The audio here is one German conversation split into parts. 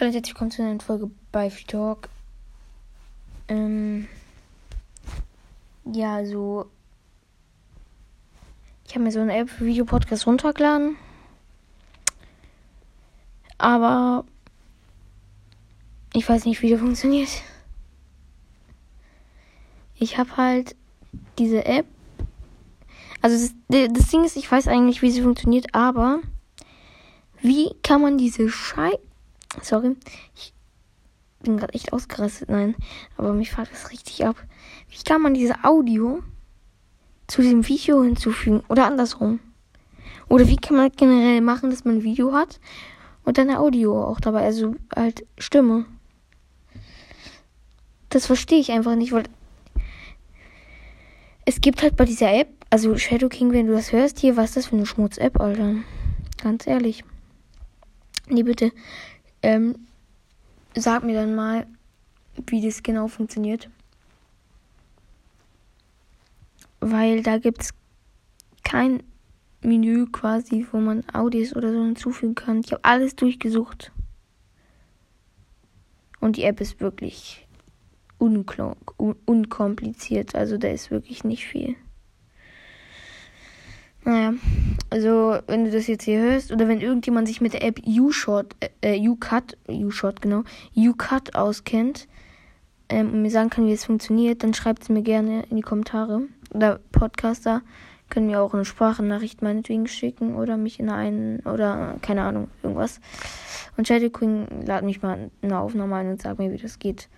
Hallo und herzlich willkommen zu einer Folge bei Free Talk. Ähm, ja, also. Ich habe mir so eine App für Videopodcast runtergeladen. Aber. Ich weiß nicht, wie die funktioniert. Ich habe halt diese App. Also, das, das Ding ist, ich weiß eigentlich, wie sie funktioniert, aber. Wie kann man diese Scheiße Sorry. Ich bin gerade echt ausgerastet. Nein. Aber mich fällt das richtig ab. Wie kann man diese Audio zu diesem Video hinzufügen? Oder andersrum? Oder wie kann man generell machen, dass man ein Video hat und dann Audio auch dabei? Also halt Stimme. Das verstehe ich einfach nicht, weil es gibt halt bei dieser App, also Shadow King, wenn du das hörst, hier, was ist das für eine Schmutz-App, Alter? Ganz ehrlich. Nee, bitte ähm, sag mir dann mal, wie das genau funktioniert. Weil da gibt es kein Menü quasi, wo man Audios oder so hinzufügen kann. Ich habe alles durchgesucht. Und die App ist wirklich unkompliziert. Also da ist wirklich nicht viel. Naja, also wenn du das jetzt hier hörst oder wenn irgendjemand sich mit der App YouShort, äh, YouCut, YouShort genau, YouCut auskennt ähm, und mir sagen kann, wie es funktioniert, dann schreibt es mir gerne in die Kommentare. Oder Podcaster können mir auch eine Sprachnachricht meinetwegen schicken oder mich in einen, oder keine Ahnung, irgendwas. Und Shadow Queen lad mich mal in eine Aufnahme ein und sag mir, wie das geht.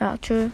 Ja, tschö.